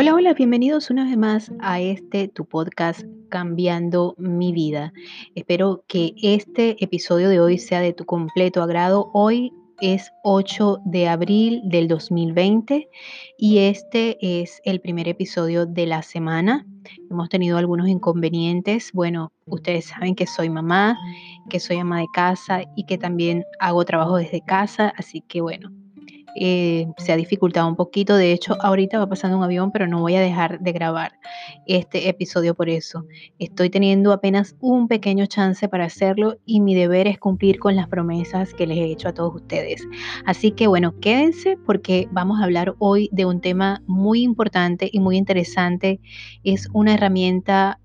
Hola, hola, bienvenidos una vez más a este tu podcast Cambiando mi vida. Espero que este episodio de hoy sea de tu completo agrado. Hoy es 8 de abril del 2020 y este es el primer episodio de la semana. Hemos tenido algunos inconvenientes. Bueno, ustedes saben que soy mamá, que soy ama de casa y que también hago trabajo desde casa, así que bueno, eh, se ha dificultado un poquito. De hecho, ahorita va pasando un avión, pero no voy a dejar de grabar este episodio por eso. Estoy teniendo apenas un pequeño chance para hacerlo y mi deber es cumplir con las promesas que les he hecho a todos ustedes. Así que bueno, quédense porque vamos a hablar hoy de un tema muy importante y muy interesante. Es una herramienta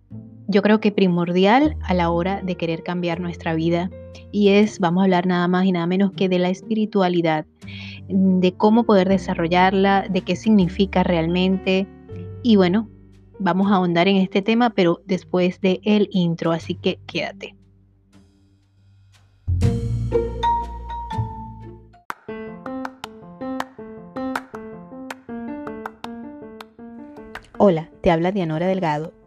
yo creo que primordial a la hora de querer cambiar nuestra vida y es, vamos a hablar nada más y nada menos que de la espiritualidad de cómo poder desarrollarla, de qué significa realmente. Y bueno, vamos a ahondar en este tema, pero después de el intro, así que quédate. Hola, te habla Dianora Delgado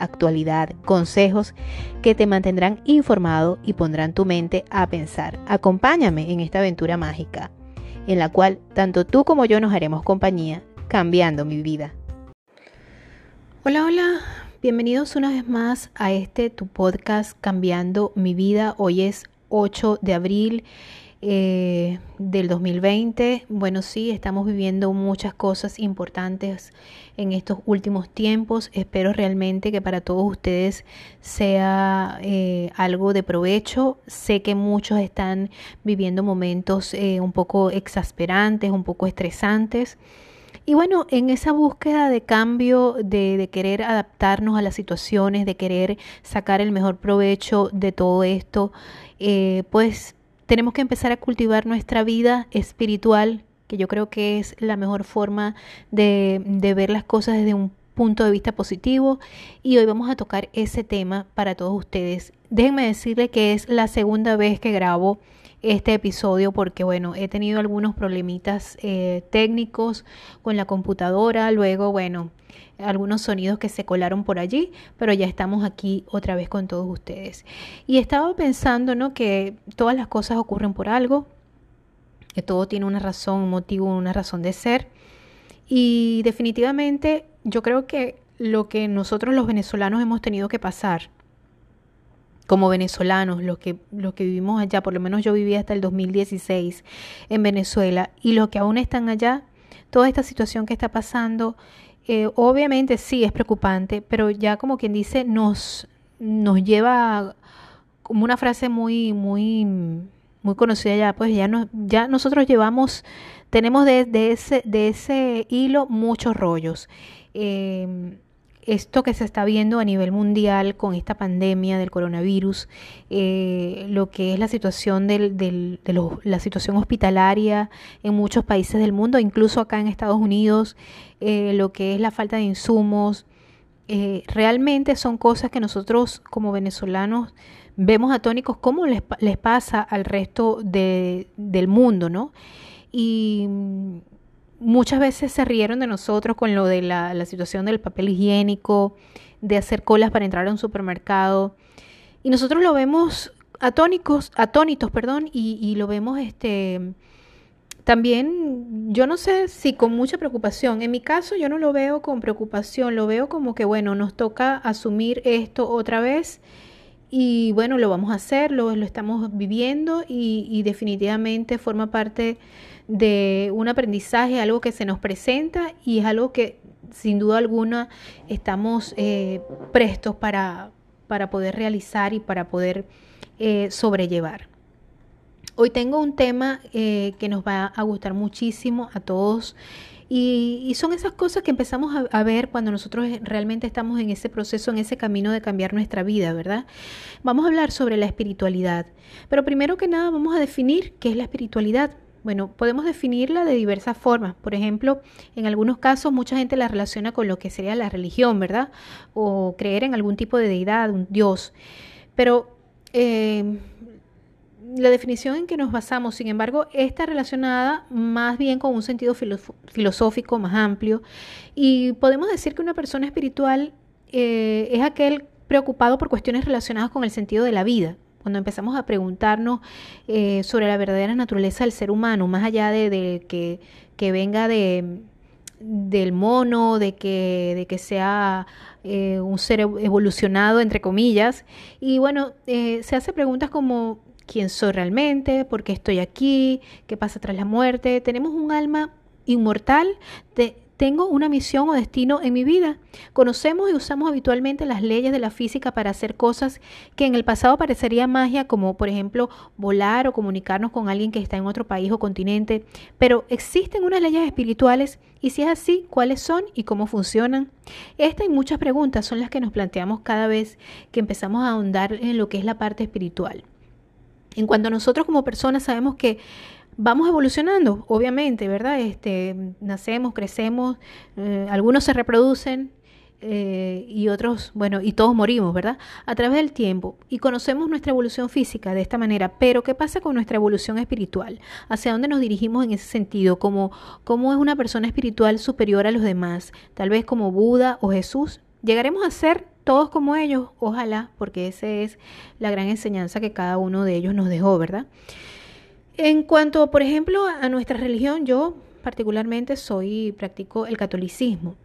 actualidad, consejos que te mantendrán informado y pondrán tu mente a pensar. Acompáñame en esta aventura mágica, en la cual tanto tú como yo nos haremos compañía, cambiando mi vida. Hola, hola, bienvenidos una vez más a este tu podcast Cambiando mi vida. Hoy es 8 de abril eh, del 2020. Bueno, sí, estamos viviendo muchas cosas importantes en estos últimos tiempos. Espero realmente que para todos ustedes sea eh, algo de provecho. Sé que muchos están viviendo momentos eh, un poco exasperantes, un poco estresantes. Y bueno, en esa búsqueda de cambio, de, de, querer adaptarnos a las situaciones, de querer sacar el mejor provecho de todo esto, pues tenemos que empezar a cultivar nuestra vida espiritual, que yo creo que es la mejor forma de, ver las cosas desde un punto de vista positivo y hoy vamos a tocar ese tema para todos ustedes. Déjenme decirles que es la segunda vez que grabo este episodio porque bueno, he tenido algunos problemitas eh, técnicos con la computadora, luego bueno, algunos sonidos que se colaron por allí, pero ya estamos aquí otra vez con todos ustedes. Y estaba pensando, ¿no? Que todas las cosas ocurren por algo, que todo tiene una razón, un motivo, una razón de ser. Y definitivamente yo creo que lo que nosotros los venezolanos hemos tenido que pasar como venezolanos, los que, los que vivimos allá, por lo menos yo viví hasta el 2016 en Venezuela, y los que aún están allá, toda esta situación que está pasando, eh, obviamente sí es preocupante, pero ya como quien dice, nos, nos lleva como una frase muy, muy, muy conocida ya, pues ya, no, ya nosotros llevamos, tenemos de, ese, de ese hilo muchos rollos. Eh, esto que se está viendo a nivel mundial con esta pandemia del coronavirus, eh, lo que es la situación del, del, de la situación hospitalaria en muchos países del mundo, incluso acá en Estados Unidos, eh, lo que es la falta de insumos, eh, realmente son cosas que nosotros como venezolanos vemos atónicos cómo les, les pasa al resto de, del mundo, ¿no? Y muchas veces se rieron de nosotros con lo de la, situación del papel higiénico, de hacer colas para entrar a un supermercado. Y nosotros lo vemos atónicos, atónitos, perdón, y, y lo vemos este también, yo no sé si con mucha preocupación. En mi caso, yo no lo veo con preocupación, lo veo como que, bueno, nos toca asumir esto otra vez y bueno, lo vamos a hacer, lo, lo estamos viviendo y, y definitivamente forma parte de un aprendizaje, algo que se nos presenta y es algo que sin duda alguna estamos eh, prestos para, para, poder realizar y para poder eh, sobrellevar. Hoy tengo un tema eh, que nos va a gustar muchísimo a todos y, son esas cosas que empezamos a, ver cuando nosotros realmente estamos en ese proceso, en ese camino de cambiar nuestra vida, ¿verdad? Vamos a hablar sobre la espiritualidad, pero primero que nada vamos a definir qué es la espiritualidad. Bueno, podemos definirla de diversas formas. Por ejemplo, en algunos casos mucha gente la relaciona con lo que sería la religión, ¿verdad? O creer en algún tipo de deidad, un dios. Pero eh, la definición en que nos basamos, sin embargo, está relacionada más bien con un sentido filosófico más amplio y podemos decir que una persona espiritual eh, es aquel preocupado por cuestiones relacionadas con el sentido de la vida. Cuando empezamos a preguntarnos eh, sobre la verdadera naturaleza del ser humano, más allá de, que, venga de, del mono, de que, de que sea eh, un ser evolucionado, entre comillas. Y bueno, se hace preguntas como quién soy realmente, por qué estoy aquí, qué pasa tras la muerte. Tenemos un alma inmortal, tengo una misión o destino en mi vida. Conocemos y usamos habitualmente las leyes de la física para hacer cosas que en el pasado parecería magia, como por ejemplo volar o comunicarnos con alguien que está en otro país o continente. Pero existen unas leyes espirituales y si es así, ¿cuáles son y cómo funcionan? Esta y muchas preguntas son las que nos planteamos cada vez que empezamos a ahondar en lo que es la parte espiritual. En cuanto nosotros como personas sabemos que vamos evolucionando, obviamente, ¿verdad? Este, nacemos, crecemos, eh, algunos se reproducen eh, y otros, bueno, y todos morimos, ¿verdad? A través del tiempo. Y conocemos nuestra evolución física de esta manera, pero ¿qué pasa con nuestra evolución espiritual? ¿Hacia dónde nos dirigimos en ese sentido? ¿Cómo, cómo es una persona espiritual superior a los demás? Tal vez como Buda o Jesús. ¿Llegaremos a ser todos como ellos, ojalá, porque esa es la gran enseñanza que cada uno de ellos nos dejó, ¿verdad? En cuanto, por ejemplo, a nuestra religión, yo particularmente soy, practico el catolicismo.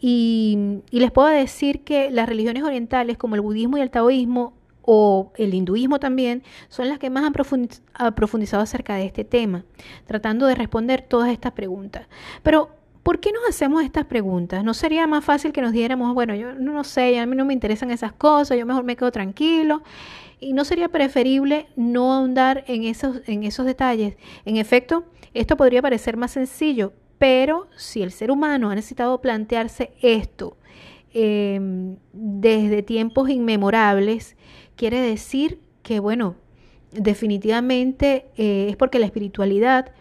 Y, les puedo decir que las religiones orientales, como el budismo y el taoísmo, o el hinduismo también, son las que más han profundizado acerca de este tema, tratando de responder todas estas preguntas. Pero ¿Por qué nos hacemos estas preguntas? ¿No sería más fácil que nos diéramos, bueno, yo no sé, a mí no me interesan esas cosas, yo mejor me quedo tranquilo? ¿Y no sería preferible no ahondar en esos, en esos detalles? En efecto, esto podría parecer más sencillo, pero si el ser humano ha necesitado plantearse esto em, desde tiempos inmemorables, quiere decir que, bueno, definitivamente eh, es porque la espiritualidad,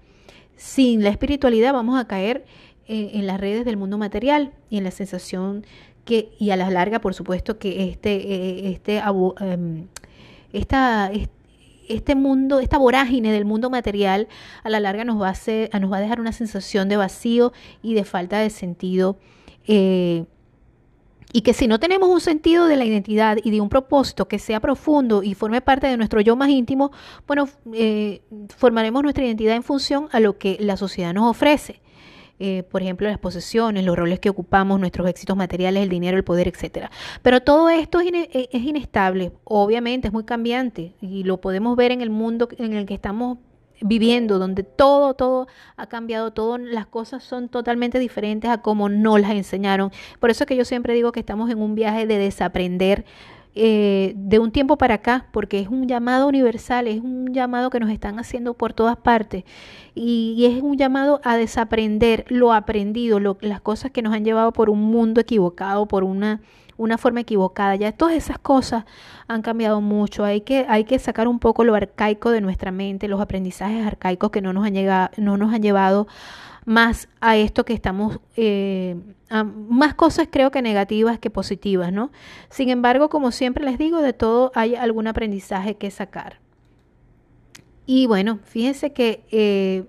sin la espiritualidad vamos a caer en, las redes del mundo material y en la sensación que, y a la larga, por supuesto, que este, eh, este, em, esta, este mundo, esta vorágine del mundo material, a la larga nos va a, hacer, nos va a dejar una sensación de vacío y de falta de sentido. Eh, y que si no tenemos un sentido de la identidad y de un propósito que sea profundo y forme parte de nuestro yo más íntimo, bueno, eh, formaremos nuestra identidad en función a lo que la sociedad nos ofrece. Eh, por ejemplo, las posesiones, los roles que ocupamos, nuestros éxitos materiales, el dinero, el poder, etcétera. Pero todo esto es, eh, es inestable, obviamente, es muy cambiante y lo podemos ver en el mundo en el que estamos viviendo, donde todo, todo ha cambiado, todas las cosas son totalmente diferentes a como no las enseñaron. Por eso es que yo siempre digo que estamos en un viaje de desaprender eh, de un tiempo para acá, porque es un llamado universal, es un llamado que nos están haciendo por todas partes y, es un llamado a desaprender lo aprendido, las cosas que nos han llevado por un mundo equivocado, por una, una forma equivocada. Ya todas esas cosas han cambiado mucho. Hay que, hay que sacar un poco lo arcaico de nuestra mente, los aprendizajes arcaicos que no nos han, llegado, no nos han llevado más a esto que estamos, eh, más cosas creo que negativas que positivas, ¿no? Sin embargo, como siempre les digo, de todo hay algún aprendizaje que sacar. Y bueno, fíjense que eh,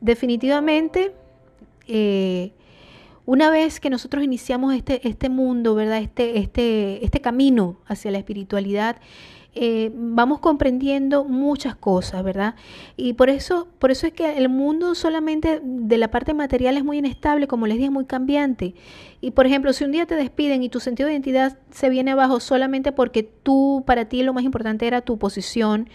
definitivamente eh, una vez que nosotros iniciamos este, este mundo, ¿verdad? Este, este, este camino hacia la espiritualidad, eh, vamos comprendiendo muchas cosas, ¿verdad? Y por eso, por eso es que el mundo solamente de la parte material es muy inestable, como les dije, muy cambiante. Y por ejemplo, si un día te despiden y tu sentido de identidad se viene abajo solamente porque tú, para ti lo más importante era tu posición,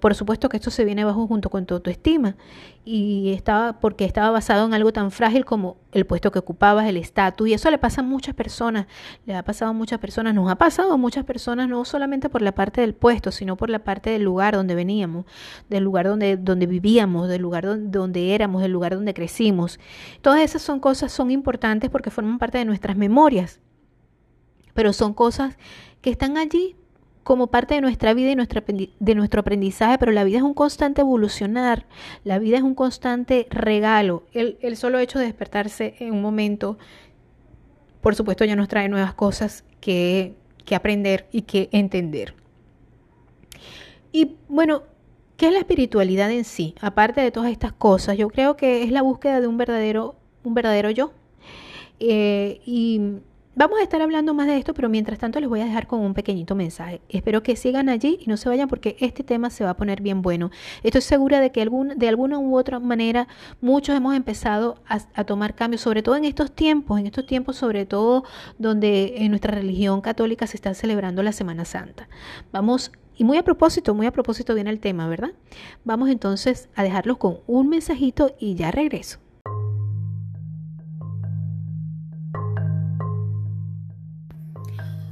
por supuesto que esto se viene abajo junto con tu autoestima y estaba porque estaba basado en algo tan frágil como el puesto que ocupabas, el estatus y eso le pasa a muchas personas, le ha pasado a muchas personas, nos ha pasado a muchas personas no solamente por la parte del puesto, sino por la parte del lugar donde veníamos, del lugar donde donde vivíamos, del lugar donde, donde éramos, del lugar donde crecimos. Todas esas son cosas son importantes porque forman parte de nuestras memorias. Pero son cosas que están allí como parte de nuestra vida y de nuestro aprendizaje, pero la vida es un constante evolucionar, la vida es un constante regalo. El, el solo hecho de despertarse en un momento, por supuesto, ya nos trae nuevas cosas que, que aprender y que entender. Y bueno, ¿qué es la espiritualidad en sí? Aparte de todas estas cosas, yo creo que es la búsqueda de un verdadero, un verdadero yo. Eh, y Vamos a estar hablando más de esto, pero mientras tanto les voy a dejar con un pequeñito mensaje. Espero que sigan allí y no se vayan porque este tema se va a poner bien bueno. Estoy segura de que algún, de alguna u otra manera muchos hemos empezado a, a, tomar cambios, sobre todo en estos tiempos, en estos tiempos sobre todo donde en nuestra religión católica se está celebrando la Semana Santa. Vamos, y muy a propósito, muy a propósito viene el tema, ¿verdad? Vamos entonces a dejarlos con un mensajito y ya regreso.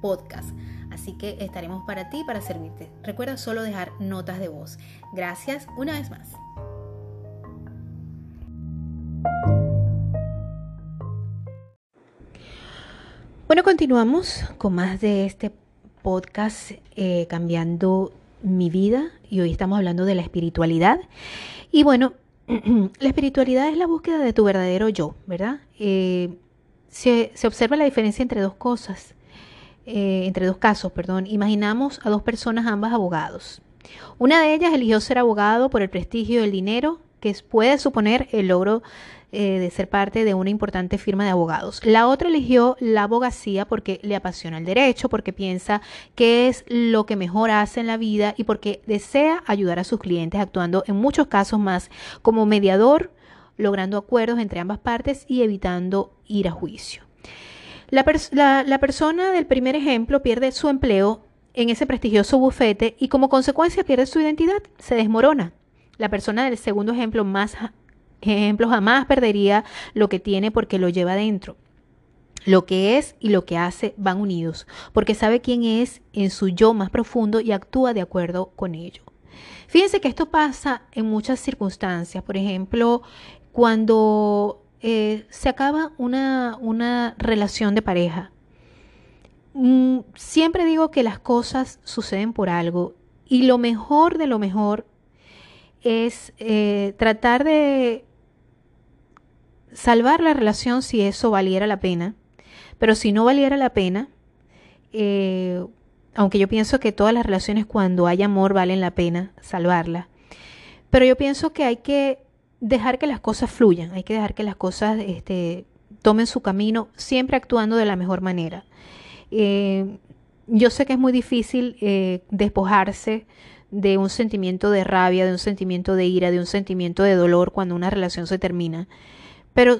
podcast. Así que estaremos para ti, para servirte. Recuerda solo dejar notas de voz. Gracias una vez más. Bueno, continuamos con más de este podcast eh, Cambiando mi vida y hoy estamos hablando de la espiritualidad. Y bueno, la espiritualidad es la búsqueda de tu verdadero yo, ¿verdad? Eh, se, se observa la diferencia entre dos cosas. Eh, entre dos casos, perdón, imaginamos a dos personas, ambas abogados. Una de ellas eligió ser abogado por el prestigio y el dinero que puede suponer el logro eh, de ser parte de una importante firma de abogados. La otra eligió la abogacía porque le apasiona el derecho, porque piensa que es lo que mejor hace en la vida y porque desea ayudar a sus clientes actuando en muchos casos más como mediador, logrando acuerdos entre ambas partes y evitando ir a juicio. La, persona del primer ejemplo pierde su empleo en ese prestigioso bufete y como consecuencia pierde su identidad, se desmorona. La persona del segundo ejemplo, más ejemplo, jamás perdería lo que tiene porque lo lleva dentro. Lo que es y lo que hace van unidos, porque sabe quién es en su yo más profundo y actúa de acuerdo con ello. Fíjense que esto pasa en muchas circunstancias. Por ejemplo, cuando eh, se acaba una, una relación de pareja. Mm, siempre digo que las cosas suceden por algo y lo mejor de lo mejor es eh, tratar de salvar la relación si eso valiera la pena, pero si no valiera la pena, eh, aunque yo pienso que todas las relaciones cuando hay amor valen la pena salvarla, pero yo pienso que hay que dejar que las cosas fluyan, hay que dejar que las cosas este, tomen su camino, siempre actuando de la mejor manera. Eh, yo sé que es muy difícil eh, despojarse de un sentimiento de rabia, de un sentimiento de ira, de un sentimiento de dolor cuando una relación se termina. Pero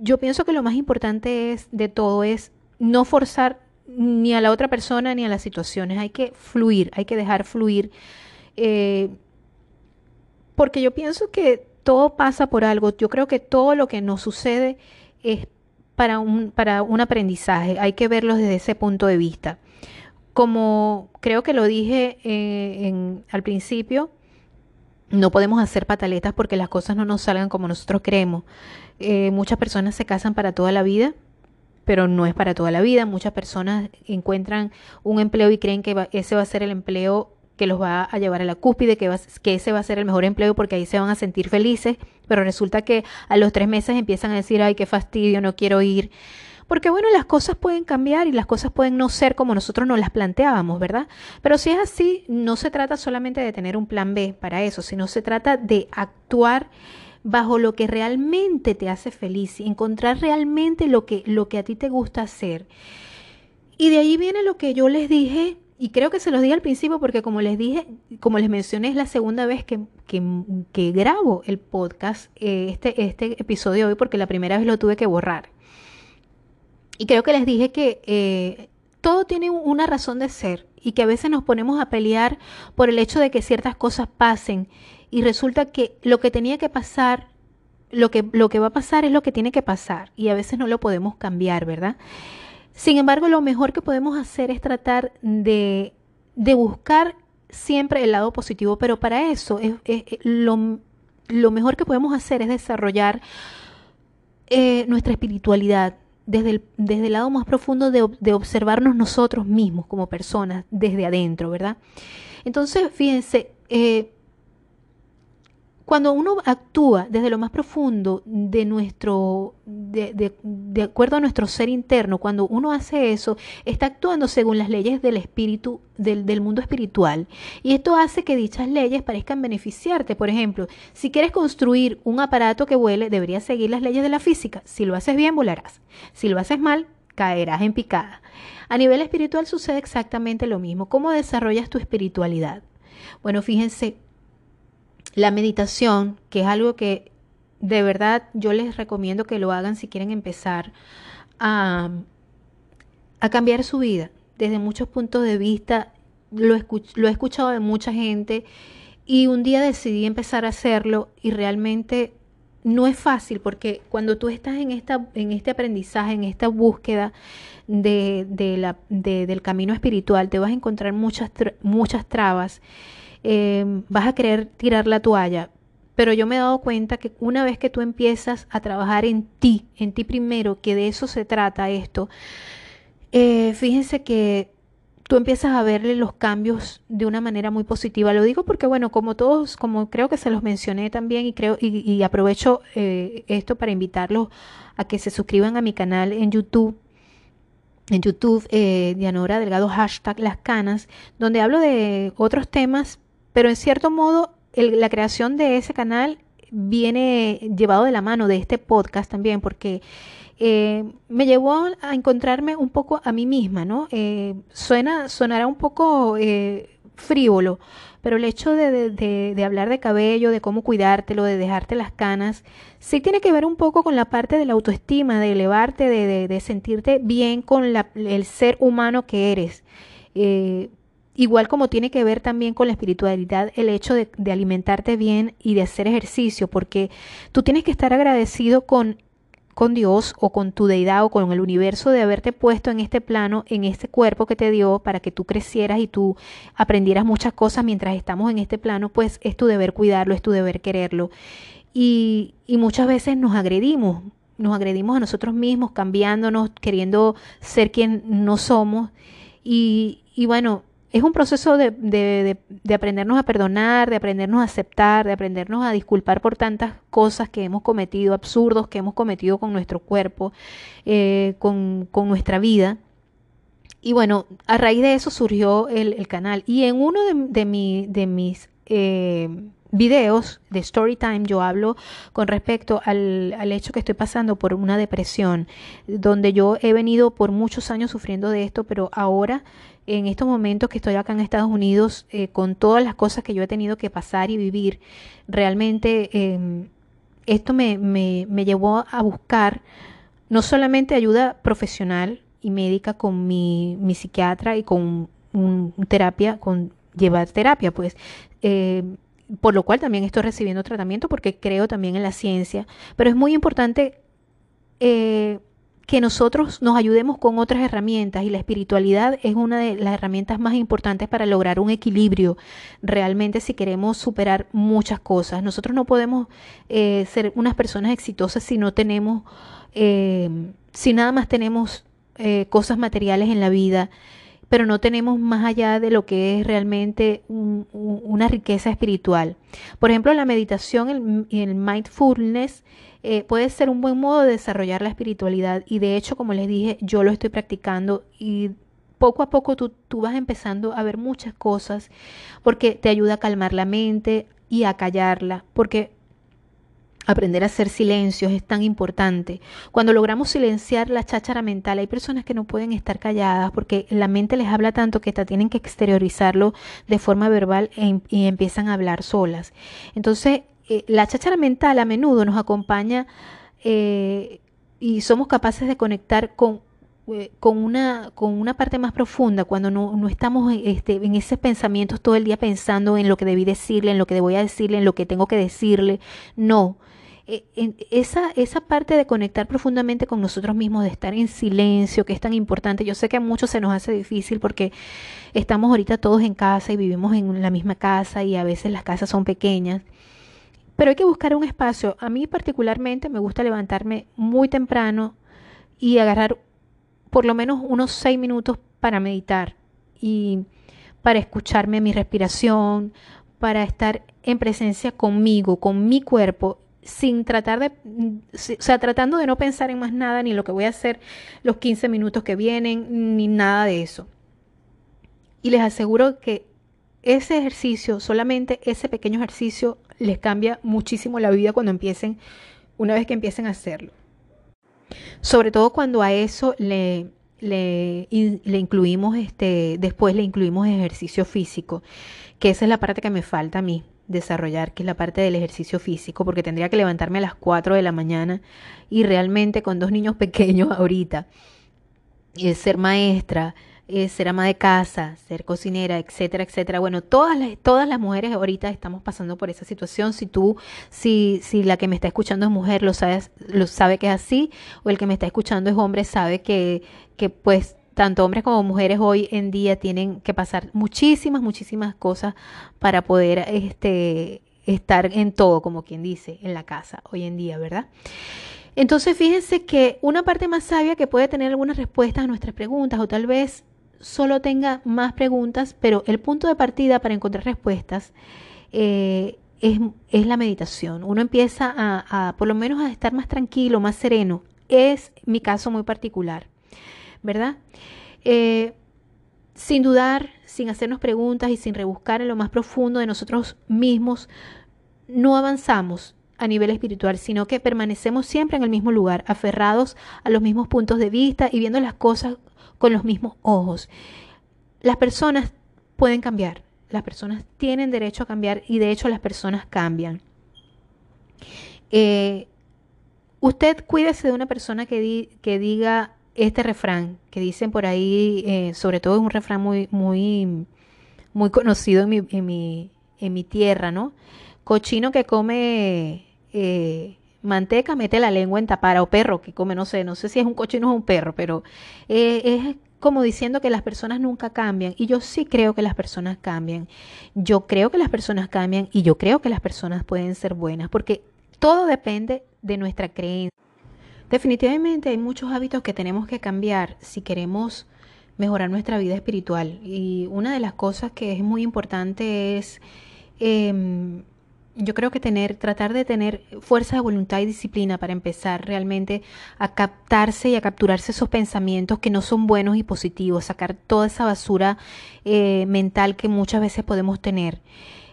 yo pienso que lo más importante es de todo es no forzar ni a la otra persona ni a las situaciones. Hay que fluir, hay que dejar fluir. Eh, porque yo pienso que todo pasa por algo. Yo creo que todo lo que nos sucede es para un, para un aprendizaje. Hay que verlo desde ese punto de vista. Como creo que lo dije eh, en, al principio, no podemos hacer pataletas porque las cosas no nos salgan como nosotros creemos. Eh, muchas personas se casan para toda la vida, pero no es para toda la vida. Muchas personas encuentran un empleo y creen que ese va a ser el empleo que los va a llevar a la cúspide, que, que ese va a ser el mejor empleo porque ahí se van a sentir felices, pero resulta que a los tres meses empiezan a decir, ay, qué fastidio, no quiero ir. Porque bueno, las cosas pueden cambiar y las cosas pueden no ser como nosotros nos las planteábamos, ¿verdad? Pero si es así, no se trata solamente de tener un plan B para eso, sino se trata de actuar bajo lo que realmente te hace feliz, encontrar realmente lo que, lo que a ti te gusta hacer. Y de ahí viene lo que yo les dije, y creo que se los dije al principio porque como les dije, como les mencioné, es la segunda vez que, que, grabo el podcast, eh, este, este episodio hoy, porque la primera vez lo tuve que borrar. Y creo que les dije que eh, todo tiene una razón de ser y que a veces nos ponemos a pelear por el hecho de que ciertas cosas pasen y resulta que lo que tenía que pasar, lo que, lo que va a pasar es lo que tiene que pasar y a veces no lo podemos cambiar, ¿verdad? Sin embargo, lo mejor que podemos hacer es tratar de, de buscar siempre el lado positivo, pero para eso es, lo, lo, mejor que podemos hacer es desarrollar eh, nuestra espiritualidad, desde el, desde el lado más profundo de, de, observarnos nosotros mismos como personas, desde adentro, ¿verdad? Entonces, fíjense, eh, cuando uno actúa desde lo más profundo de nuestro, de, de, acuerdo a nuestro ser interno, cuando uno hace eso, está actuando según las leyes del espíritu, del, del mundo espiritual. Y esto hace que dichas leyes parezcan beneficiarte. Por ejemplo, si quieres construir un aparato que vuele, deberías seguir las leyes de la física. Si lo haces bien, volarás. Si lo haces mal, caerás en picada. A nivel espiritual sucede exactamente lo mismo. ¿Cómo desarrollas tu espiritualidad? Bueno, fíjense, la meditación, que es algo que de verdad yo les recomiendo que lo hagan si quieren empezar a, a cambiar su vida desde muchos puntos de vista. Lo, lo he escuchado de mucha gente y un día decidí empezar a hacerlo y realmente no es fácil porque cuando tú estás en, esta, en este aprendizaje, en esta búsqueda de, de la, de, del camino espiritual, te vas a encontrar muchas, muchas trabas Em, vas a querer tirar la toalla. Pero yo me he dado cuenta que una vez que tú empiezas a trabajar en ti, en ti primero, que de eso se trata esto, eh, fíjense que tú empiezas a verle los cambios de una manera muy positiva. Lo digo porque, bueno, como todos, como creo que se los mencioné también y creo y, aprovecho eh, esto para invitarlos a que se suscriban a mi canal en YouTube. En YouTube, eh, Dianora Delgado, hashtag Las Canas, donde hablo de otros temas pero en cierto modo, la creación de ese canal viene llevado de la mano de este podcast también, porque eh, me llevó a encontrarme un poco a mí misma, ¿no? Eh, suena, sonará un poco eh, frívolo, pero el hecho de, de, hablar de cabello, de cómo cuidártelo, de dejarte las canas, sí tiene que ver un poco con la parte de la autoestima, de elevarte, de, de sentirte bien con la, el ser humano que eres. Igual como tiene que ver también con la espiritualidad el hecho de, alimentarte bien y de hacer ejercicio, porque tú tienes que estar agradecido con, con Dios o con tu deidad o con el universo de haberte puesto en este plano, en este cuerpo que te dio para que tú crecieras y tú aprendieras muchas cosas mientras estamos en este plano, pues es tu deber cuidarlo, es tu deber quererlo. Y, y muchas veces nos agredimos, nos agredimos a nosotros mismos, cambiándonos, queriendo ser quien no somos. Y, y bueno, es un proceso de, de, de, aprendernos a perdonar, de aprendernos a aceptar, de aprendernos a disculpar por tantas cosas que hemos cometido, absurdos que hemos cometido con nuestro cuerpo, eh, con, nuestra vida. Y bueno, a raíz de eso surgió el, canal. Y en uno de, mi, de mis eh, videos de story time yo hablo con respecto al, al, hecho que estoy pasando por una depresión, donde yo he venido por muchos años sufriendo de esto, pero ahora en estos momentos que estoy acá en Estados Unidos, eh, con todas las cosas que yo he tenido que pasar y vivir, realmente em, esto me, me, me, llevó a buscar no solamente ayuda profesional y médica con mi, mi psiquiatra y con un, terapia, con llevar terapia, pues, eh, por lo cual también estoy recibiendo tratamiento porque creo también en la ciencia, pero es muy importante eh, que nosotros nos ayudemos con otras herramientas y la espiritualidad es una de las herramientas más importantes para lograr un equilibrio realmente si queremos superar muchas cosas. Nosotros no podemos eh, ser unas personas exitosas si no tenemos, eh, si nada más tenemos eh, cosas materiales en la vida, pero no tenemos más allá de lo que es realmente una riqueza espiritual. Por ejemplo, la meditación, y el mindfulness, eh, puede ser un buen modo de desarrollar la espiritualidad y de hecho, como les dije, yo lo estoy practicando y poco a poco tú, tú vas empezando a ver muchas cosas porque te ayuda a calmar la mente y a callarla, porque Aprender a hacer silencios es tan importante. Cuando logramos silenciar la cháchara mental, hay personas que no pueden estar calladas porque la mente les habla tanto que tienen que exteriorizarlo de forma verbal e, y empiezan a hablar solas. Entonces, eh, la cháchara mental a menudo nos acompaña eh, y somos capaces de conectar con eh, con una, con una parte más profunda, cuando no, no estamos este, en esos pensamientos todo el día pensando en lo que debí decirle, en lo que voy a decirle, en lo que tengo que decirle. No. Eh, esa, esa parte de conectar profundamente con nosotros mismos, de estar en silencio, que es tan importante. Yo sé que a muchos se nos hace difícil porque estamos ahorita todos en casa y vivimos en la misma casa y a veces las casas son pequeñas. Pero hay que buscar un espacio. A mí particularmente me gusta levantarme muy temprano y agarrar por lo menos unos seis minutos para meditar y para escucharme mi respiración, para estar en presencia conmigo, con mi cuerpo, sin tratar de, o sea, tratando de no pensar en más nada, ni lo que voy a hacer los 15 minutos que vienen, ni nada de eso. Y les aseguro que ese ejercicio, solamente ese pequeño ejercicio, les cambia muchísimo la vida cuando empiecen, una vez que empiecen a hacerlo. Sobre todo cuando a eso le, le, incluimos, este, después le incluimos ejercicio físico, que esa es la parte que me falta a mí desarrollar, que es la parte del ejercicio físico, porque tendría que levantarme a las 4 de la mañana y realmente con dos niños pequeños ahorita, y ser maestra, ser ama de casa, ser cocinera, etcétera, etcétera. Bueno, todas las, todas las mujeres ahorita estamos pasando por esa situación. Si tú, si, si la que me está escuchando es mujer, lo sabes, lo sabe que es así, o el que me está escuchando es hombre, sabe que, que pues tanto hombres como mujeres hoy en día tienen que pasar muchísimas, muchísimas cosas para poder este, estar en todo, como quien dice, en la casa hoy en día, ¿verdad? Entonces, fíjense que una parte más sabia que puede tener algunas respuestas a nuestras preguntas o tal vez solo tenga más preguntas, pero el punto de partida para encontrar respuestas eh, es, la meditación. Uno empieza a, por lo menos, a estar más tranquilo, más sereno. Es mi caso muy particular, ¿verdad? Eh, sin dudar, sin hacernos preguntas y sin rebuscar en lo más profundo de nosotros mismos, no avanzamos a nivel espiritual, sino que permanecemos siempre en el mismo lugar, aferrados a los mismos puntos de vista y viendo las cosas con los mismos ojos. Las personas pueden cambiar, las personas tienen derecho a cambiar y de hecho las personas cambian. Eh, usted cuídese de una persona que, que, diga este refrán, que dicen por ahí, eh, sobre todo es un refrán muy, muy, muy conocido en mi, en mi, en mi tierra, ¿no? Cochino que come eh, manteca mete la lengua en tapara o perro que come, no sé, no sé si es un cochino o un perro, pero eh, es como diciendo que las personas nunca cambian y yo sí creo que las personas cambian. Yo creo que las personas cambian y yo creo que las personas pueden ser buenas porque todo depende de nuestra creencia. Definitivamente hay muchos hábitos que tenemos que cambiar si queremos mejorar nuestra vida espiritual y una de las cosas que es muy importante es eh, yo creo que tener, tratar de tener fuerza de voluntad y disciplina para empezar realmente a captarse y a capturarse esos pensamientos que no son buenos y positivos, sacar toda esa basura eh, mental que muchas veces podemos tener.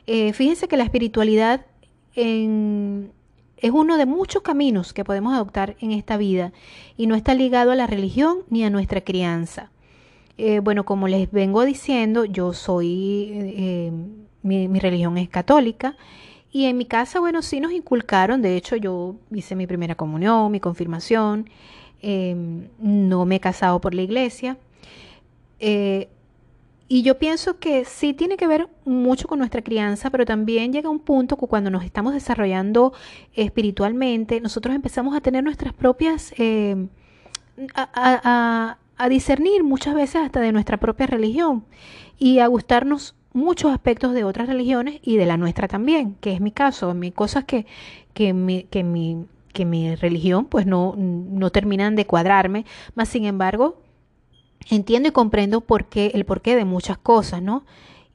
Eh, fíjense que la espiritualidad es uno de muchos caminos que podemos adoptar en esta vida y no está ligado a la religión ni a nuestra crianza. Eh, bueno, como les vengo diciendo, yo soy, mi, mi religión es católica. Y en mi casa, bueno, sí nos inculcaron, de hecho yo hice mi primera comunión, mi confirmación, em, no me he casado por la iglesia. Eh, y yo pienso que sí tiene que ver mucho con nuestra crianza, pero también llega un punto que cuando nos estamos desarrollando espiritualmente, nosotros empezamos a tener nuestras propias, em, a, a discernir muchas veces hasta de nuestra propia religión y a gustarnos muchos aspectos de otras religiones y de la nuestra también, que es mi caso, mi cosas que, que, mi, que, mi, que mi religión pues no, no terminan de cuadrarme, más sin embargo entiendo y comprendo por qué, el porqué de muchas cosas, ¿no?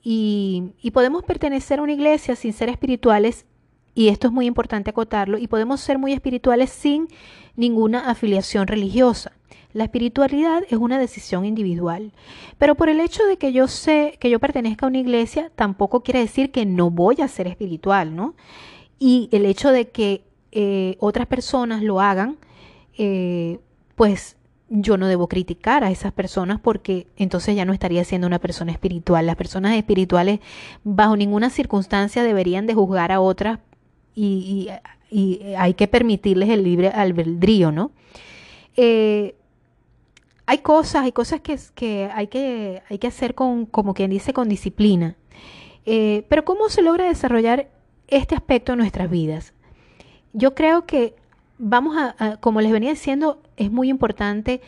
Y, y podemos pertenecer a una iglesia sin ser espirituales, y esto es muy importante acotarlo, y podemos ser muy espirituales sin ninguna afiliación religiosa. La espiritualidad es una decisión individual, pero por el hecho de que yo sé que yo pertenezca a una iglesia, tampoco quiere decir que no voy a ser espiritual, ¿no? Y el hecho de que eh, otras personas lo hagan, eh, pues yo no debo criticar a esas personas porque entonces ya no estaría siendo una persona espiritual. Las personas espirituales bajo ninguna circunstancia deberían de juzgar a otras y, hay que permitirles el libre albedrío, ¿no? Eh, hay cosas, hay cosas que, hay, que hay que hacer con, como quien dice, con disciplina. Eh, pero ¿cómo se logra desarrollar este aspecto en nuestras vidas? Yo creo que vamos a, como les venía diciendo, es muy importante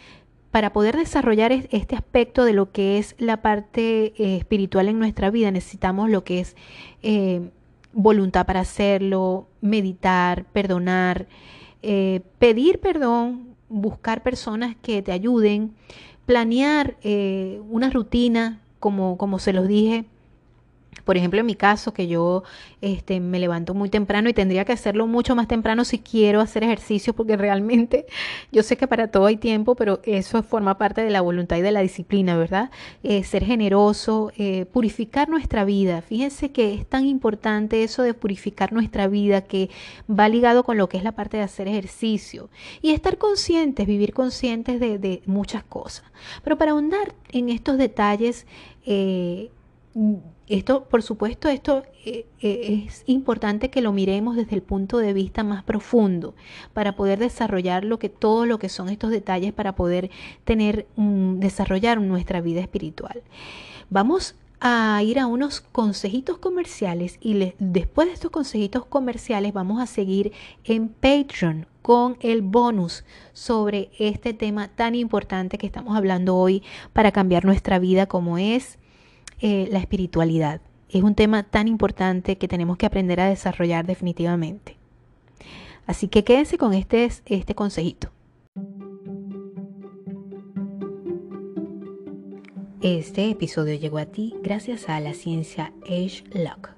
para poder desarrollar este aspecto de lo que es la parte eh, espiritual en nuestra vida, necesitamos lo que es eh, voluntad para hacerlo, meditar, perdonar, pedir perdón, buscar personas que te ayuden, planear una rutina, como, como se los dije, por ejemplo, en mi caso, que yo este, me levanto muy temprano y tendría que hacerlo mucho más temprano si quiero hacer ejercicio, porque realmente yo sé que para todo hay tiempo, pero eso forma parte de la voluntad y de la disciplina, ¿verdad? Eh, ser generoso, eh, purificar nuestra vida. Fíjense que es tan importante eso de purificar nuestra vida que va ligado con lo que es la parte de hacer ejercicio y estar conscientes, vivir conscientes de, de muchas cosas. Pero para ahondar en estos detalles, eh, esto, por supuesto, esto eh, eh, es importante que lo miremos desde el punto de vista más profundo para poder desarrollar lo que todo lo que son estos detalles para poder tener desarrollar nuestra vida espiritual. Vamos a ir a unos consejitos comerciales y después de estos consejitos comerciales vamos a seguir en Patreon con el bonus sobre este tema tan importante que estamos hablando hoy para cambiar nuestra vida como es eh, la espiritualidad. Es un tema tan importante que tenemos que aprender a desarrollar definitivamente. Así que quédense con este, este consejito. Este episodio llegó a ti gracias a la ciencia Age Lock.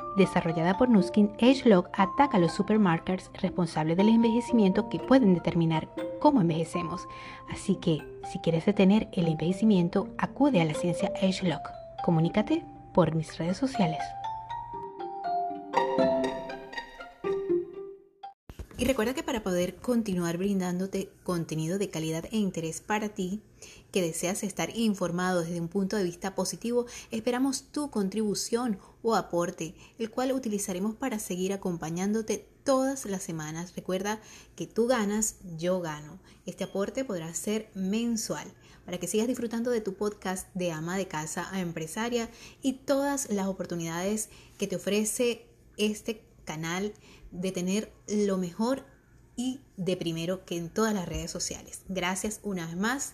desarrollada por Nuskin, AgeLog ataca a los supermarkers responsables del envejecimiento que pueden determinar cómo envejecemos. Así que, si quieres detener el envejecimiento, acude a la ciencia AgeLog. Comunícate por mis redes sociales. Y recuerda que para poder continuar brindándote contenido de calidad e interés para ti, que deseas estar informado desde un punto de vista positivo, esperamos tu contribución o aporte, el cual utilizaremos para seguir acompañándote todas las semanas. Recuerda que tú ganas, yo gano. Este aporte podrá ser mensual para que sigas disfrutando de tu podcast de ama de casa a empresaria y todas las oportunidades que te ofrece este canal de tener lo mejor y de primero que en todas las redes sociales. Gracias una vez más